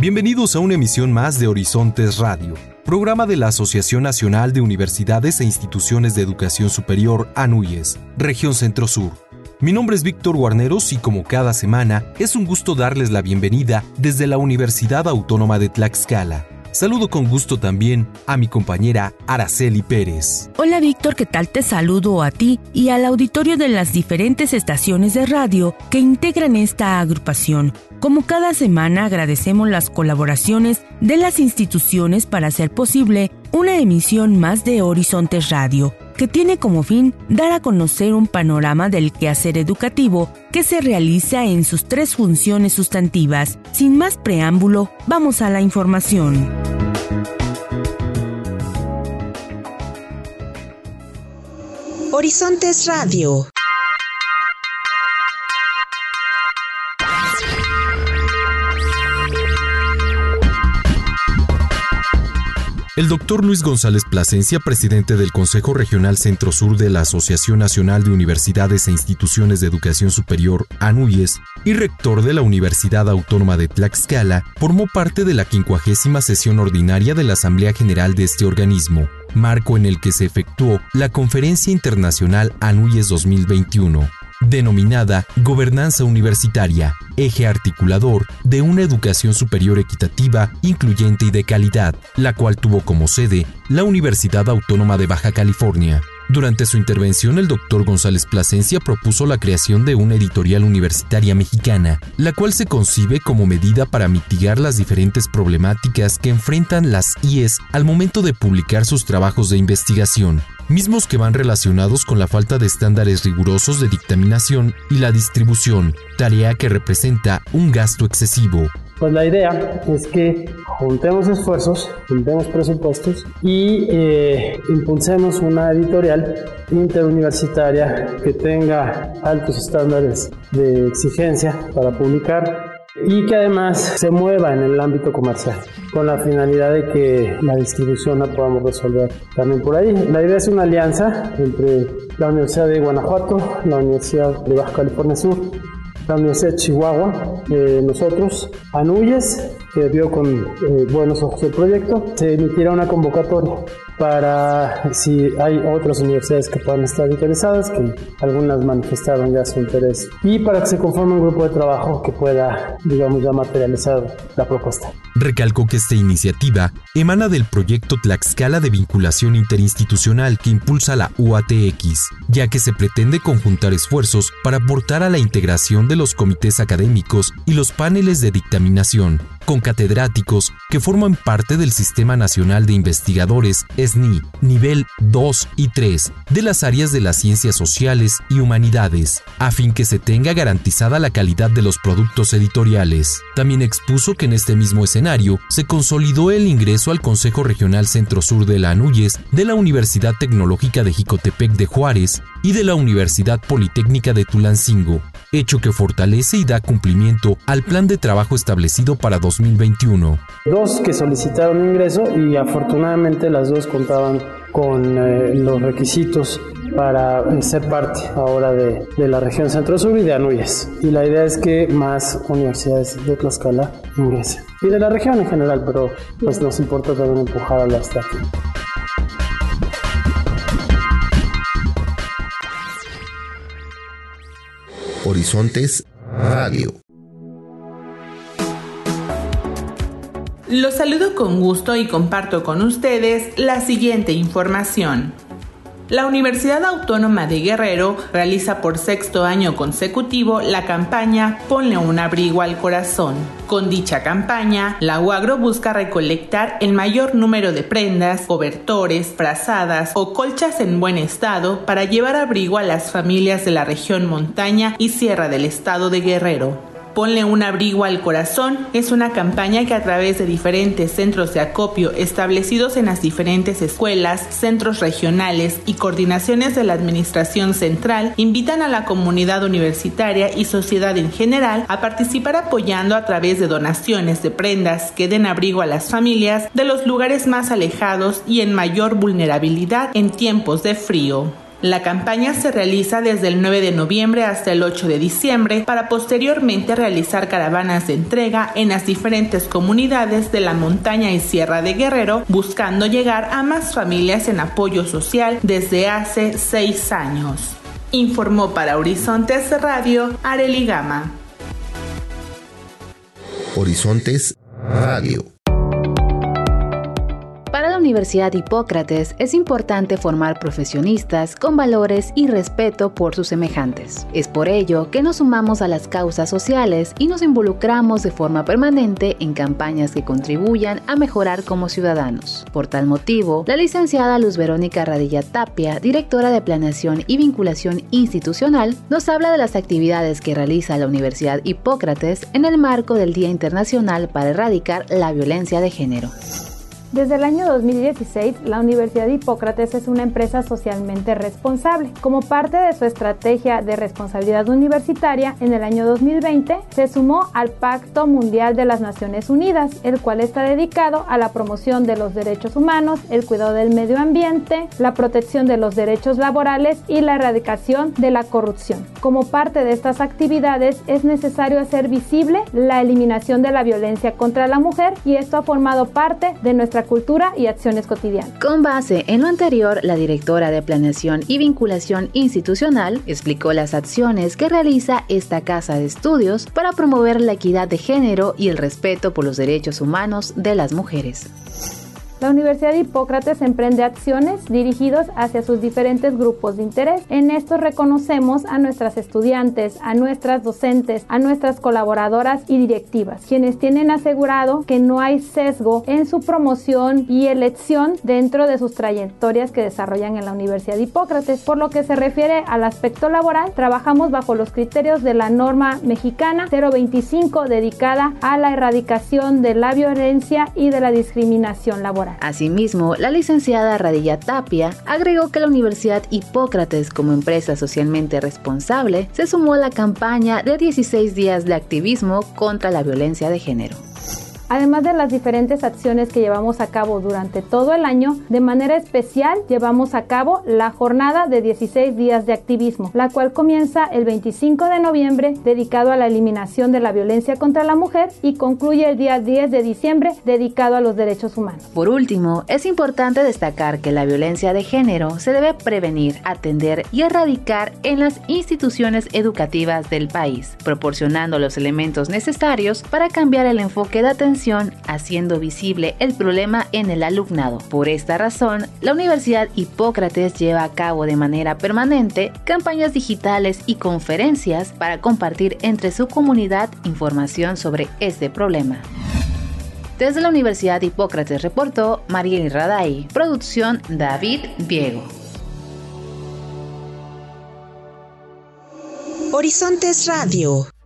Bienvenidos a una emisión más de Horizontes Radio, programa de la Asociación Nacional de Universidades e Instituciones de Educación Superior, ANUYES, Región Centro Sur. Mi nombre es Víctor Guarneros y como cada semana, es un gusto darles la bienvenida desde la Universidad Autónoma de Tlaxcala Saludo con gusto también a mi compañera Araceli Pérez. Hola Víctor, ¿qué tal? Te saludo a ti y al auditorio de las diferentes estaciones de radio que integran esta agrupación. Como cada semana agradecemos las colaboraciones de las instituciones para hacer posible una emisión más de Horizontes Radio que tiene como fin dar a conocer un panorama del quehacer educativo que se realiza en sus tres funciones sustantivas. Sin más preámbulo, vamos a la información. Horizontes Radio. El doctor Luis González Plasencia, presidente del Consejo Regional Centro Sur de la Asociación Nacional de Universidades e Instituciones de Educación Superior, ANUYES, y rector de la Universidad Autónoma de Tlaxcala, formó parte de la quincuagésima sesión ordinaria de la Asamblea General de este organismo, marco en el que se efectuó la Conferencia Internacional ANUYES 2021 denominada Gobernanza Universitaria, eje articulador de una educación superior equitativa, incluyente y de calidad, la cual tuvo como sede la Universidad Autónoma de Baja California. Durante su intervención, el doctor González Plasencia propuso la creación de una editorial universitaria mexicana, la cual se concibe como medida para mitigar las diferentes problemáticas que enfrentan las IES al momento de publicar sus trabajos de investigación, mismos que van relacionados con la falta de estándares rigurosos de dictaminación y la distribución, tarea que representa un gasto excesivo. Pues la idea es que juntemos esfuerzos, juntemos presupuestos y eh, impulsemos una editorial interuniversitaria que tenga altos estándares de exigencia para publicar y que además se mueva en el ámbito comercial con la finalidad de que la distribución la podamos resolver también por ahí. La idea es una alianza entre la Universidad de Guanajuato, la Universidad de Baja California Sur, la Universidad de Chihuahua, eh, nosotros, ANUYES, que vio con eh, buenos ojos el proyecto, se emitirá una convocatoria para si hay otras universidades que puedan estar interesadas, que algunas manifestaron ya su interés, y para que se conforme un grupo de trabajo que pueda, digamos, ya materializar la propuesta. Recalcó que esta iniciativa emana del proyecto Tlaxcala de vinculación interinstitucional que impulsa la UATX, ya que se pretende conjuntar esfuerzos para aportar a la integración de los comités académicos y los paneles de dictaminación, con catedráticos que forman parte del Sistema Nacional de Investigadores Nivel 2 y 3, de las áreas de las ciencias sociales y humanidades, a fin que se tenga garantizada la calidad de los productos editoriales. También expuso que en este mismo escenario se consolidó el ingreso al Consejo Regional Centro Sur de la ANUYES de la Universidad Tecnológica de Jicotepec de Juárez y de la Universidad Politécnica de Tulancingo, hecho que fortalece y da cumplimiento al plan de trabajo establecido para 2021. Dos que solicitaron ingreso y afortunadamente las dos contaban con eh, los requisitos para eh, ser parte ahora de, de la región centro-sur y de Anuyes. Y la idea es que más universidades de Tlaxcala ingresen. Y de la región en general, pero pues nos importa también empujar a la aquí. Horizontes Radio. Los saludo con gusto y comparto con ustedes la siguiente información. La Universidad Autónoma de Guerrero realiza por sexto año consecutivo la campaña Ponle un abrigo al corazón. Con dicha campaña, la UAGRO busca recolectar el mayor número de prendas, cobertores, frazadas o colchas en buen estado para llevar abrigo a las familias de la región montaña y sierra del estado de Guerrero. Ponle un abrigo al corazón es una campaña que a través de diferentes centros de acopio establecidos en las diferentes escuelas, centros regionales y coordinaciones de la Administración Central invitan a la comunidad universitaria y sociedad en general a participar apoyando a través de donaciones de prendas que den abrigo a las familias de los lugares más alejados y en mayor vulnerabilidad en tiempos de frío. La campaña se realiza desde el 9 de noviembre hasta el 8 de diciembre para posteriormente realizar caravanas de entrega en las diferentes comunidades de la montaña y sierra de Guerrero, buscando llegar a más familias en apoyo social desde hace seis años. Informó para Horizontes Radio Areli Gama. Horizontes Radio. La Universidad Hipócrates es importante formar profesionistas con valores y respeto por sus semejantes. Es por ello que nos sumamos a las causas sociales y nos involucramos de forma permanente en campañas que contribuyan a mejorar como ciudadanos. Por tal motivo, la licenciada Luz Verónica Radilla Tapia, directora de Planeación y Vinculación Institucional, nos habla de las actividades que realiza la Universidad Hipócrates en el marco del Día Internacional para Erradicar la Violencia de Género. Desde el año 2016, la Universidad de Hipócrates es una empresa socialmente responsable. Como parte de su estrategia de responsabilidad universitaria, en el año 2020 se sumó al Pacto Mundial de las Naciones Unidas, el cual está dedicado a la promoción de los derechos humanos, el cuidado del medio ambiente, la protección de los derechos laborales y la erradicación de la corrupción. Como parte de estas actividades es necesario hacer visible la eliminación de la violencia contra la mujer y esto ha formado parte de nuestra cultura y acciones cotidianas. Con base en lo anterior, la directora de Planeación y Vinculación Institucional explicó las acciones que realiza esta casa de estudios para promover la equidad de género y el respeto por los derechos humanos de las mujeres. La Universidad de Hipócrates emprende acciones dirigidos hacia sus diferentes grupos de interés. En esto reconocemos a nuestras estudiantes, a nuestras docentes, a nuestras colaboradoras y directivas, quienes tienen asegurado que no hay sesgo en su promoción y elección dentro de sus trayectorias que desarrollan en la Universidad de Hipócrates. Por lo que se refiere al aspecto laboral, trabajamos bajo los criterios de la norma mexicana 025 dedicada a la erradicación de la violencia y de la discriminación laboral. Asimismo, la licenciada Radilla Tapia agregó que la Universidad Hipócrates, como empresa socialmente responsable, se sumó a la campaña de 16 días de activismo contra la violencia de género. Además de las diferentes acciones que llevamos a cabo durante todo el año, de manera especial llevamos a cabo la jornada de 16 días de activismo, la cual comienza el 25 de noviembre dedicado a la eliminación de la violencia contra la mujer y concluye el día 10 de diciembre dedicado a los derechos humanos. Por último, es importante destacar que la violencia de género se debe prevenir, atender y erradicar en las instituciones educativas del país, proporcionando los elementos necesarios para cambiar el enfoque de atención haciendo visible el problema en el alumnado. Por esta razón, la Universidad Hipócrates lleva a cabo de manera permanente campañas digitales y conferencias para compartir entre su comunidad información sobre este problema. Desde la Universidad Hipócrates reportó Mariel Raday, producción David Viego. Horizontes Radio.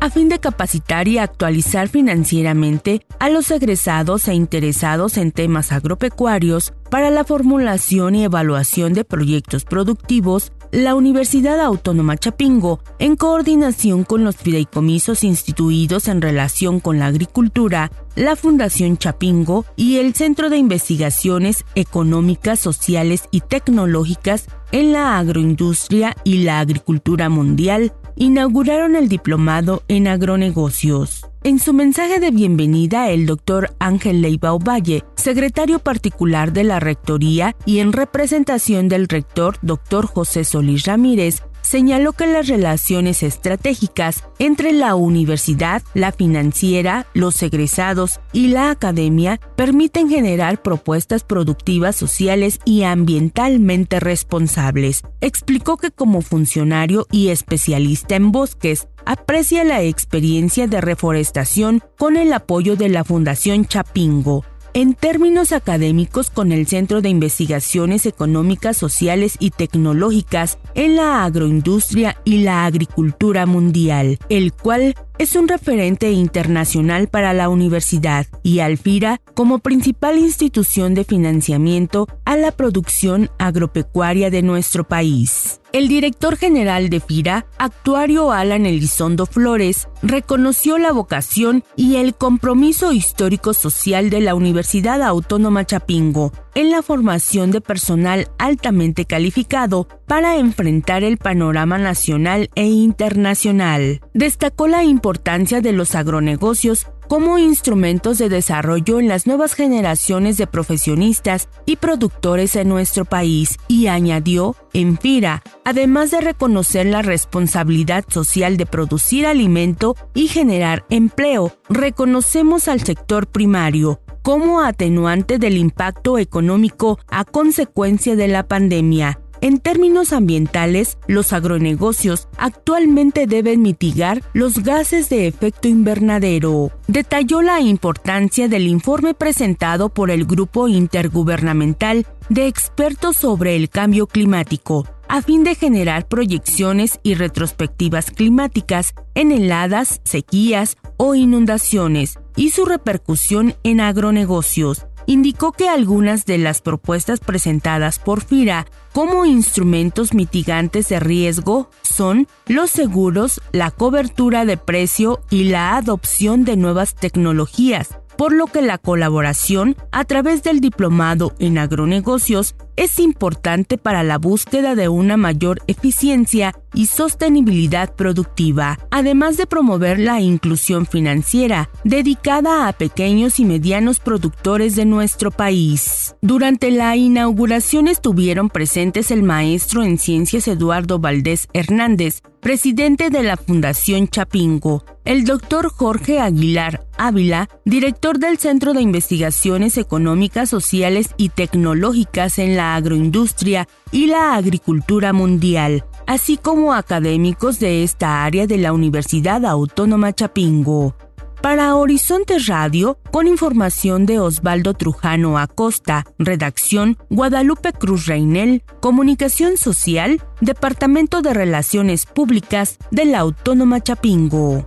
A fin de capacitar y actualizar financieramente a los egresados e interesados en temas agropecuarios para la formulación y evaluación de proyectos productivos, la Universidad Autónoma Chapingo, en coordinación con los fideicomisos instituidos en relación con la agricultura, la Fundación Chapingo y el Centro de Investigaciones Económicas, Sociales y Tecnológicas en la Agroindustria y la Agricultura Mundial, inauguraron el diplomado en agronegocios. En su mensaje de bienvenida, el doctor Ángel Leiva Ovalle, secretario particular de la Rectoría y en representación del rector doctor José Solís Ramírez, señaló que las relaciones estratégicas entre la universidad, la financiera, los egresados y la academia permiten generar propuestas productivas sociales y ambientalmente responsables. Explicó que como funcionario y especialista en bosques, aprecia la experiencia de reforestación con el apoyo de la Fundación Chapingo en términos académicos con el Centro de Investigaciones Económicas, Sociales y Tecnológicas en la Agroindustria y la Agricultura Mundial, el cual es un referente internacional para la universidad y Alfira como principal institución de financiamiento a la producción agropecuaria de nuestro país. El director general de FIRA, actuario Alan Elizondo Flores, reconoció la vocación y el compromiso histórico-social de la Universidad Autónoma Chapingo en la formación de personal altamente calificado para enfrentar el panorama nacional e internacional. Destacó la importancia de los agronegocios como instrumentos de desarrollo en las nuevas generaciones de profesionistas y productores en nuestro país y añadió, en FIRA, además de reconocer la responsabilidad social de producir alimento y generar empleo, reconocemos al sector primario como atenuante del impacto económico a consecuencia de la pandemia en términos ambientales, los agronegocios actualmente deben mitigar los gases de efecto invernadero. Detalló la importancia del informe presentado por el Grupo Intergubernamental de Expertos sobre el Cambio Climático, a fin de generar proyecciones y retrospectivas climáticas en heladas, sequías o inundaciones y su repercusión en agronegocios indicó que algunas de las propuestas presentadas por FIRA como instrumentos mitigantes de riesgo son los seguros, la cobertura de precio y la adopción de nuevas tecnologías, por lo que la colaboración a través del diplomado en agronegocios es importante para la búsqueda de una mayor eficiencia y sostenibilidad productiva, además de promover la inclusión financiera dedicada a pequeños y medianos productores de nuestro país. Durante la inauguración estuvieron presentes el maestro en ciencias Eduardo Valdés Hernández, presidente de la Fundación Chapingo, el doctor Jorge Aguilar Ávila, director del Centro de Investigaciones Económicas, Sociales y Tecnológicas en la agroindustria y la agricultura mundial, así como académicos de esta área de la Universidad Autónoma Chapingo. Para Horizonte Radio, con información de Osvaldo Trujano Acosta, redacción Guadalupe Cruz Reinel, Comunicación Social, Departamento de Relaciones Públicas de la Autónoma Chapingo.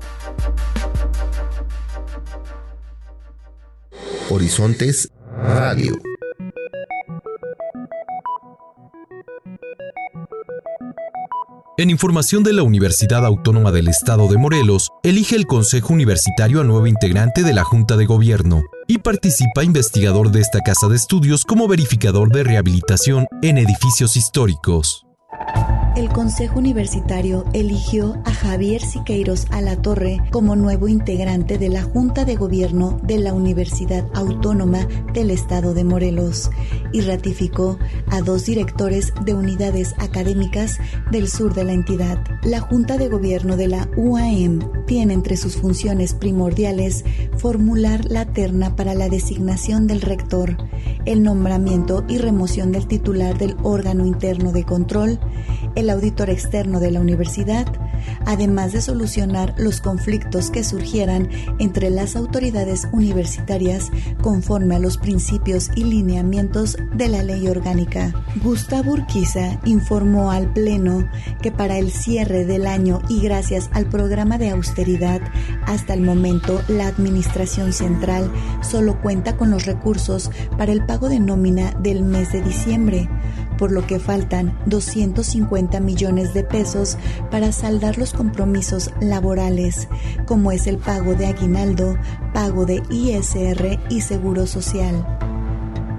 Horizontes Radio. En información de la Universidad Autónoma del Estado de Morelos, elige el Consejo Universitario a nuevo integrante de la Junta de Gobierno y participa investigador de esta casa de estudios como verificador de rehabilitación en edificios históricos el Consejo Universitario eligió a Javier Siqueiros Alatorre como nuevo integrante de la Junta de Gobierno de la Universidad Autónoma del Estado de Morelos y ratificó a dos directores de unidades académicas del sur de la entidad. La Junta de Gobierno de la UAM tiene entre sus funciones primordiales formular la terna para la designación del rector, el nombramiento y remoción del titular del órgano interno de control, el auditor externo de la universidad, además de solucionar los conflictos que surgieran entre las autoridades universitarias conforme a los principios y lineamientos de la ley orgánica. Gustavo Urquiza informó al Pleno que para el cierre del año y gracias al programa de austeridad, hasta el momento la Administración Central solo cuenta con los recursos para el pago de nómina del mes de diciembre por lo que faltan 250 millones de pesos para saldar los compromisos laborales, como es el pago de aguinaldo, pago de ISR y seguro social.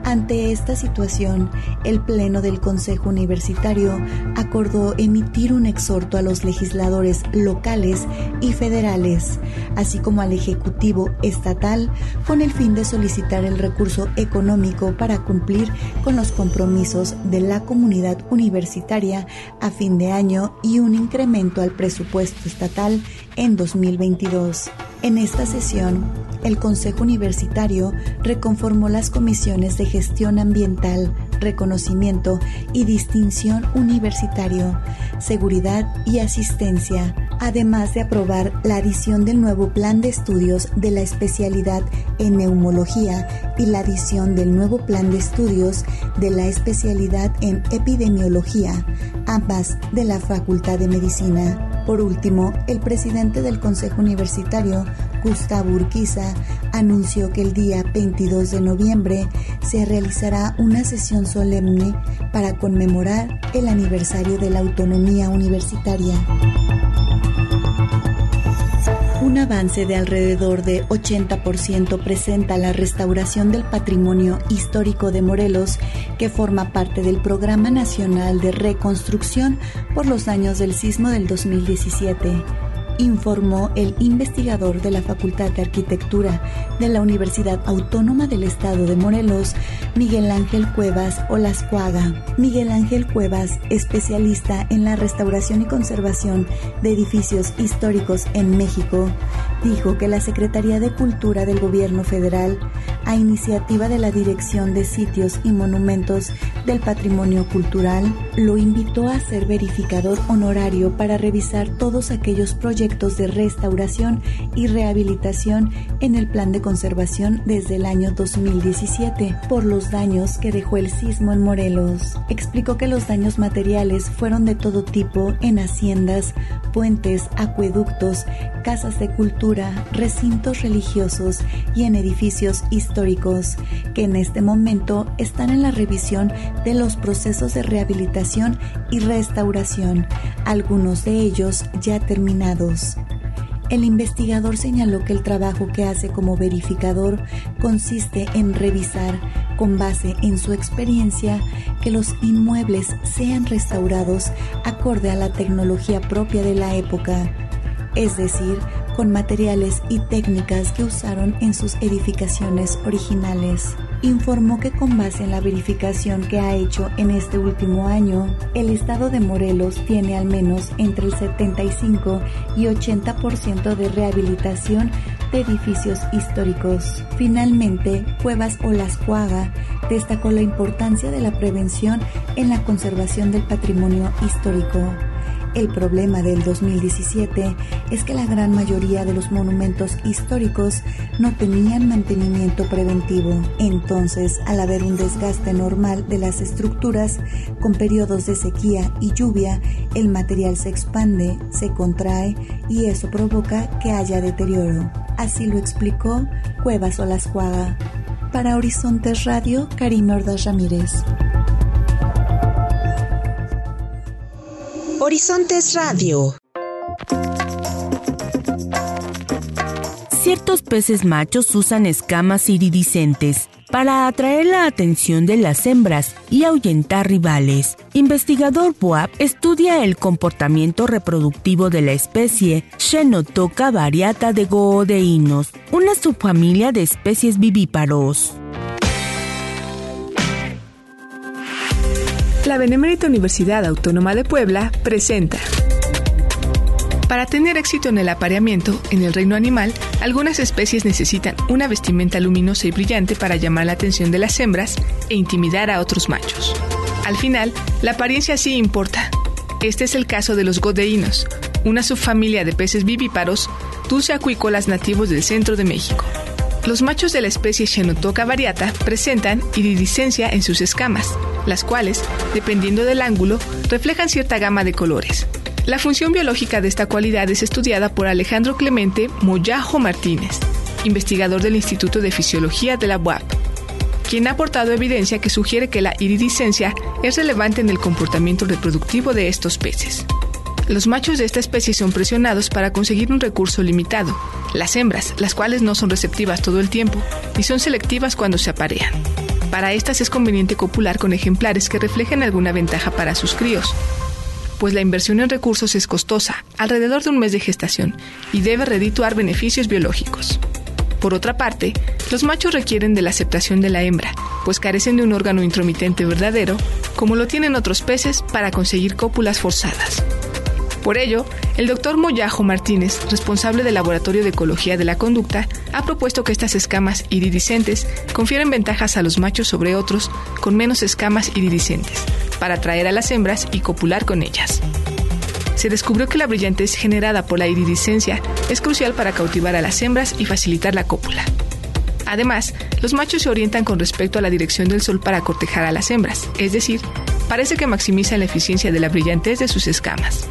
Ante esta situación, el Pleno del Consejo Universitario acordó emitir un exhorto a los legisladores locales y federales, así como al Ejecutivo estatal, con el fin de solicitar el recurso económico para cumplir con los compromisos de la comunidad universitaria a fin de año y un incremento al presupuesto estatal en 2022. En esta sesión, el Consejo Universitario reconformó las comisiones de gestión ambiental, reconocimiento y distinción universitario, seguridad y asistencia, además de aprobar la adición del nuevo plan de estudios de la especialidad en neumología y la adición del nuevo plan de estudios de la especialidad en epidemiología, ambas de la Facultad de Medicina. Por último, el presidente del Consejo Universitario, Gustavo Urquiza, anunció que el día 22 de noviembre se realizará una sesión solemne para conmemorar el aniversario de la autonomía universitaria. Un avance de alrededor de 80% presenta la restauración del patrimonio histórico de Morelos, que forma parte del Programa Nacional de Reconstrucción por los daños del sismo del 2017 informó el investigador de la Facultad de Arquitectura de la Universidad Autónoma del Estado de Morelos, Miguel Ángel Cuevas Olascuaga. Miguel Ángel Cuevas, especialista en la restauración y conservación de edificios históricos en México, dijo que la Secretaría de Cultura del Gobierno Federal, a iniciativa de la Dirección de Sitios y Monumentos del Patrimonio Cultural, lo invitó a ser verificador honorario para revisar todos aquellos proyectos de restauración y rehabilitación en el plan de conservación desde el año 2017 por los daños que dejó el sismo en Morelos. Explicó que los daños materiales fueron de todo tipo en haciendas, puentes, acueductos, casas de cultura, recintos religiosos y en edificios históricos que en este momento están en la revisión de los procesos de rehabilitación y restauración, algunos de ellos ya terminados. El investigador señaló que el trabajo que hace como verificador consiste en revisar, con base en su experiencia, que los inmuebles sean restaurados acorde a la tecnología propia de la época, es decir, con materiales y técnicas que usaron en sus edificaciones originales. Informó que con base en la verificación que ha hecho en este último año, el estado de Morelos tiene al menos entre el 75 y 80% de rehabilitación de edificios históricos. Finalmente, Cuevas Olascuaga destacó la importancia de la prevención en la conservación del patrimonio histórico. El problema del 2017 es que la gran mayoría de los monumentos históricos no tenían mantenimiento preventivo. Entonces, al haber un desgaste normal de las estructuras, con periodos de sequía y lluvia, el material se expande, se contrae y eso provoca que haya deterioro. Así lo explicó Cuevas Olascuaga. Para Horizontes Radio, Karim Ordaz Ramírez. Horizontes Radio. Ciertos peces machos usan escamas iridiscentes para atraer la atención de las hembras y ahuyentar rivales. Investigador Boab estudia el comportamiento reproductivo de la especie Xenotoca variata de goodeinos, una subfamilia de especies vivíparos. La Benemérita Universidad Autónoma de Puebla presenta. Para tener éxito en el apareamiento, en el reino animal, algunas especies necesitan una vestimenta luminosa y brillante para llamar la atención de las hembras e intimidar a otros machos. Al final, la apariencia sí importa. Este es el caso de los godeinos, una subfamilia de peces vivíparos dulceacuícolas nativos del centro de México. Los machos de la especie Xenotoca variata presentan iridiscencia en sus escamas, las cuales, dependiendo del ángulo, reflejan cierta gama de colores. La función biológica de esta cualidad es estudiada por Alejandro Clemente Moyajo Martínez, investigador del Instituto de Fisiología de la UAP, quien ha aportado evidencia que sugiere que la iridiscencia es relevante en el comportamiento reproductivo de estos peces. Los machos de esta especie son presionados para conseguir un recurso limitado, las hembras, las cuales no son receptivas todo el tiempo y son selectivas cuando se aparean. Para estas es conveniente copular con ejemplares que reflejen alguna ventaja para sus críos, pues la inversión en recursos es costosa, alrededor de un mes de gestación, y debe redituar beneficios biológicos. Por otra parte, los machos requieren de la aceptación de la hembra, pues carecen de un órgano intromitente verdadero, como lo tienen otros peces para conseguir cópulas forzadas. Por ello, el doctor Moyajo Martínez, responsable del Laboratorio de Ecología de la Conducta, ha propuesto que estas escamas iridiscentes confieren ventajas a los machos sobre otros con menos escamas iridiscentes, para atraer a las hembras y copular con ellas. se descubrió que la brillantez generada por la iridiscencia es crucial para cautivar a las hembras y facilitar la cópula. Además, los machos se orientan con respecto a la dirección del sol para cortejar a las hembras, es decir, parece que maximizan la eficiencia de la brillantez de sus escamas.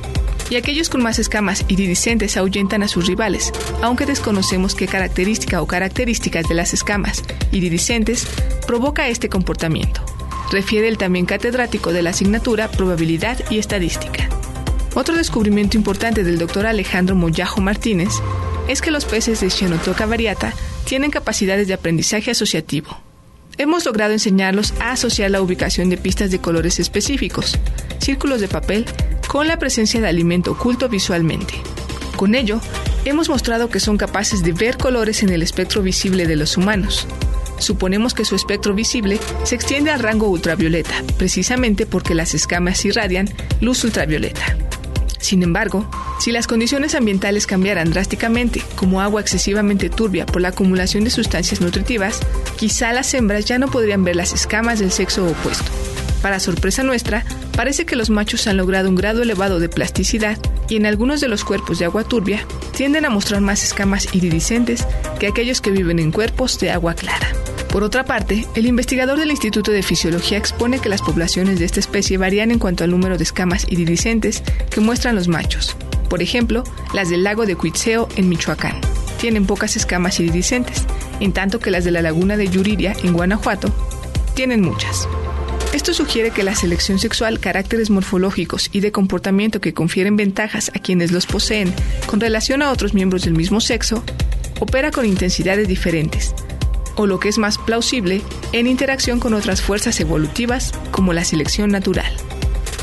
Y aquellos con más escamas iridiscentes ahuyentan a sus rivales, aunque desconocemos qué característica o características de las escamas iridiscentes provoca este comportamiento, refiere el también catedrático de la asignatura Probabilidad y Estadística. Otro descubrimiento importante del doctor Alejandro Moyajo Martínez es que los peces de Xenotoca variata tienen capacidades de aprendizaje asociativo. Hemos logrado enseñarlos a asociar la ubicación de pistas de colores específicos, círculos de papel, con la presencia de alimento oculto visualmente. Con ello, hemos mostrado que son capaces de ver colores en el espectro visible de los humanos. Suponemos que su espectro visible se extiende al rango ultravioleta, precisamente porque las escamas irradian luz ultravioleta. Sin embargo, si las condiciones ambientales cambiaran drásticamente, como agua excesivamente turbia por la acumulación de sustancias nutritivas, quizá las hembras ya no podrían ver las escamas del sexo opuesto. Para sorpresa nuestra, parece que los machos han logrado un grado elevado de plasticidad y en algunos de los cuerpos de agua turbia tienden a mostrar más escamas iridiscentes que aquellos que viven en cuerpos de agua clara. Por otra parte, el investigador del Instituto de Fisiología expone que las poblaciones de esta especie varían en cuanto al número de escamas iridiscentes que muestran los machos. Por ejemplo, las del lago de Cuitzeo en Michoacán tienen pocas escamas iridiscentes, en tanto que las de la laguna de Yuriria en Guanajuato tienen muchas. Esto sugiere que la selección sexual, caracteres morfológicos y de comportamiento que confieren ventajas a quienes los poseen con relación a otros miembros del mismo sexo, opera con intensidades diferentes, o lo que es más plausible, en interacción con otras fuerzas evolutivas como la selección natural.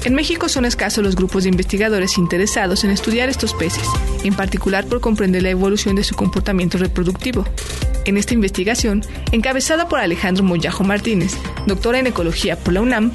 En México son escasos los grupos de investigadores interesados en estudiar estos peces, en particular por comprender la evolución de su comportamiento reproductivo. En esta investigación, encabezada por Alejandro Moyajo Martínez, doctora en ecología por la UNAM,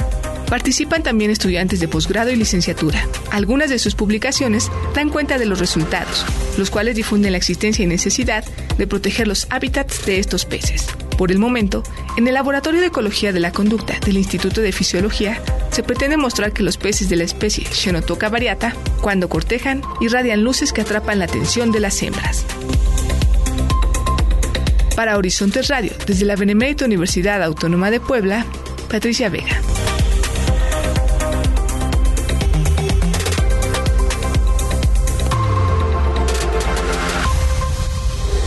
Participan también estudiantes de posgrado y licenciatura. Algunas de sus publicaciones dan cuenta de los resultados, los cuales difunden la existencia y necesidad de proteger los hábitats de estos peces. Por el momento, en el Laboratorio de Ecología de la Conducta del Instituto de Fisiología, se pretende mostrar que los peces de la especie Xenotoca variata, cuando cortejan, irradian luces que atrapan la atención de las hembras. Para Horizontes Radio, desde la Benemérita Universidad Autónoma de Puebla, Patricia Vega.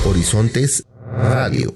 Horizontes Radio.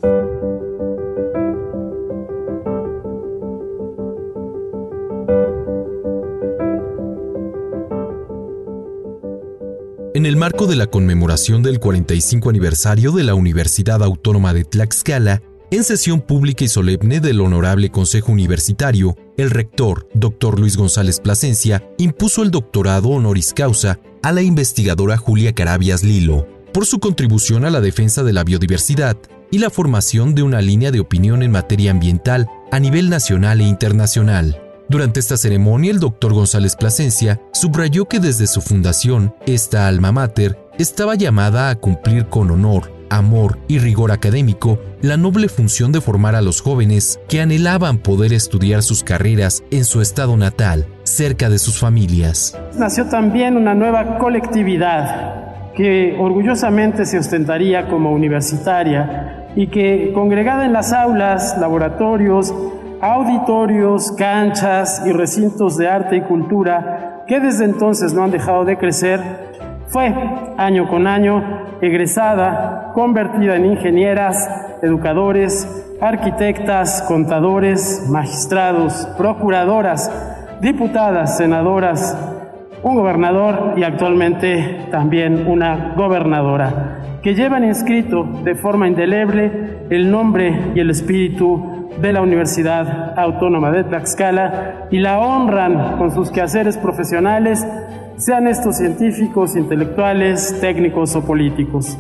Marco de la conmemoración del 45 aniversario de la Universidad Autónoma de Tlaxcala, en sesión pública y solemne del Honorable Consejo Universitario, el rector, Dr. Luis González Plasencia, impuso el doctorado honoris causa a la investigadora Julia Carabias Lilo, por su contribución a la defensa de la biodiversidad y la formación de una línea de opinión en materia ambiental a nivel nacional e internacional. Durante esta ceremonia, el doctor González Plasencia subrayó que desde su fundación, esta alma mater estaba llamada a cumplir con honor, amor y rigor académico la noble función de formar a los jóvenes que anhelaban poder estudiar sus carreras en su estado natal, cerca de sus familias. Nació también una nueva colectividad que orgullosamente se ostentaría como universitaria y que congregada en las aulas, laboratorios, auditorios, canchas y recintos de arte y cultura que desde entonces no han dejado de crecer, fue año con año egresada, convertida en ingenieras, educadores, arquitectas, contadores, magistrados, procuradoras, diputadas, senadoras, un gobernador y actualmente también una gobernadora, que llevan inscrito de forma indeleble el nombre y el espíritu de la Universidad Autónoma de Tlaxcala y la honran con sus quehaceres profesionales, sean estos científicos, intelectuales, técnicos o políticos.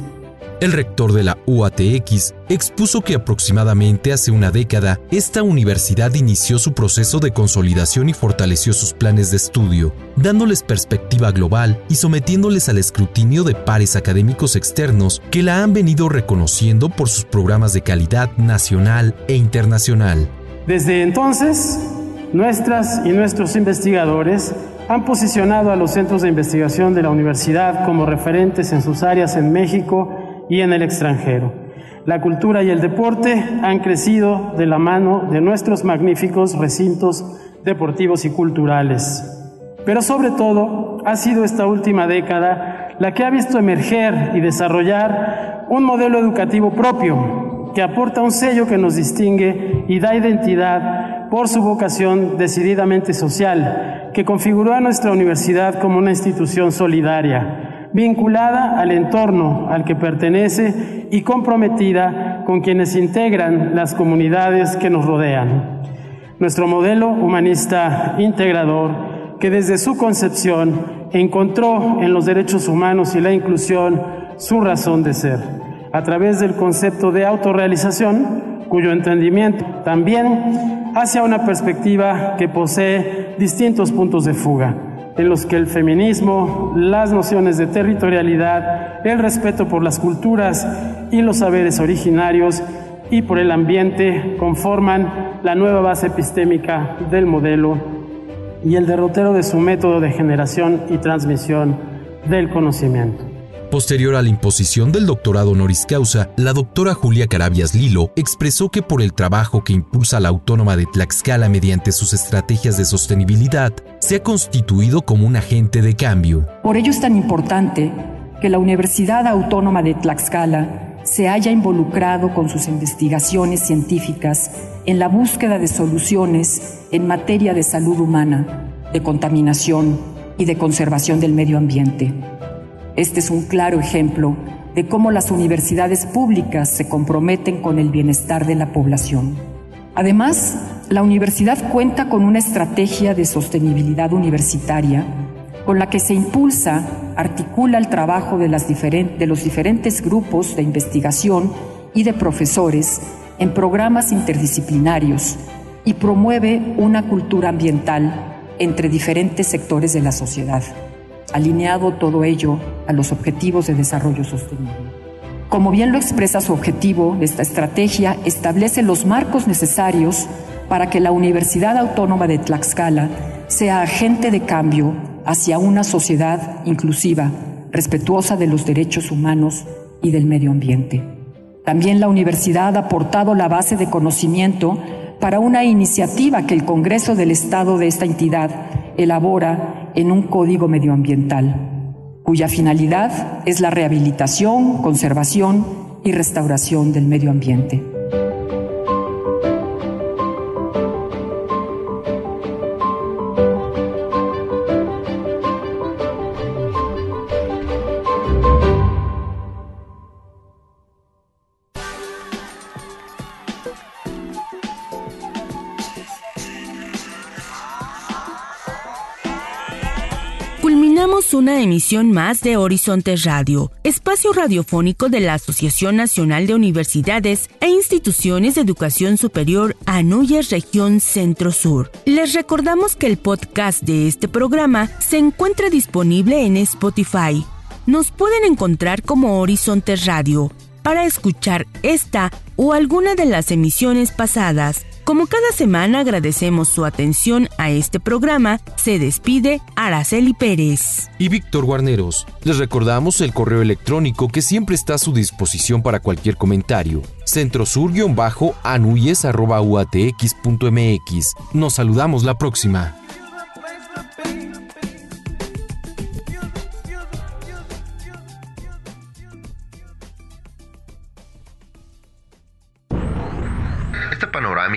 El rector de la UATX expuso que aproximadamente hace una década esta universidad inició su proceso de consolidación y fortaleció sus planes de estudio, dándoles perspectiva global y sometiéndoles al escrutinio de pares académicos externos que la han venido reconociendo por sus programas de calidad nacional e internacional. Desde entonces, nuestras y nuestros investigadores han posicionado a los centros de investigación de la universidad como referentes en sus áreas en México y en el extranjero. La cultura y el deporte han crecido de la mano de nuestros magníficos recintos deportivos y culturales. Pero sobre todo ha sido esta última década la que ha visto emerger y desarrollar un modelo educativo propio que aporta un sello que nos distingue y da identidad por su vocación decididamente social, que configuró a nuestra universidad como una institución solidaria, vinculada al entorno al que pertenece y comprometida con quienes integran las comunidades que nos rodean. Nuestro modelo humanista integrador, que desde su concepción encontró en los derechos humanos y la inclusión su razón de ser, a través del concepto de autorrealización, cuyo entendimiento también hacia una perspectiva que posee distintos puntos de fuga, en los que el feminismo, las nociones de territorialidad, el respeto por las culturas y los saberes originarios y por el ambiente conforman la nueva base epistémica del modelo y el derrotero de su método de generación y transmisión del conocimiento. Posterior a la imposición del doctorado honoris causa, la doctora Julia Carabias Lilo expresó que por el trabajo que impulsa la Autónoma de Tlaxcala mediante sus estrategias de sostenibilidad, se ha constituido como un agente de cambio. Por ello es tan importante que la Universidad Autónoma de Tlaxcala se haya involucrado con sus investigaciones científicas en la búsqueda de soluciones en materia de salud humana, de contaminación y de conservación del medio ambiente este es un claro ejemplo de cómo las universidades públicas se comprometen con el bienestar de la población. Además, la universidad cuenta con una estrategia de sostenibilidad universitaria con la que se impulsa, articula el trabajo de, los diferentes grupos de investigación y de profesores en programas interdisciplinarios y promueve una cultura ambiental entre diferentes sectores de la sociedad alineado todo ello a los objetivos de desarrollo sostenible. Como bien lo expresa su objetivo, esta estrategia establece los marcos necesarios para que la Universidad Autónoma de Tlaxcala sea agente de cambio hacia una sociedad inclusiva, respetuosa de los derechos humanos y del medio ambiente. También la universidad ha aportado la base de conocimiento para una iniciativa que el Congreso del Estado de esta entidad elabora en un código medioambiental, cuya finalidad es la rehabilitación, conservación y restauración del medio ambiente. Emisión más de Horizonte Radio, espacio radiofónico de la Asociación Nacional de Universidades e Instituciones de Educación Superior ANUYES Región Centro Sur. Les recordamos que el podcast de este programa se encuentra disponible en Spotify. Nos pueden encontrar como Horizonte Radio para escuchar esta o alguna de las emisiones pasadas. Como cada semana agradecemos su atención a este programa, se despide Araceli Pérez. Y Víctor Guarneros. Les recordamos el correo electrónico que siempre está a su disposición para cualquier comentario. centrosur-anuyes.uatx.mx. Nos saludamos la próxima.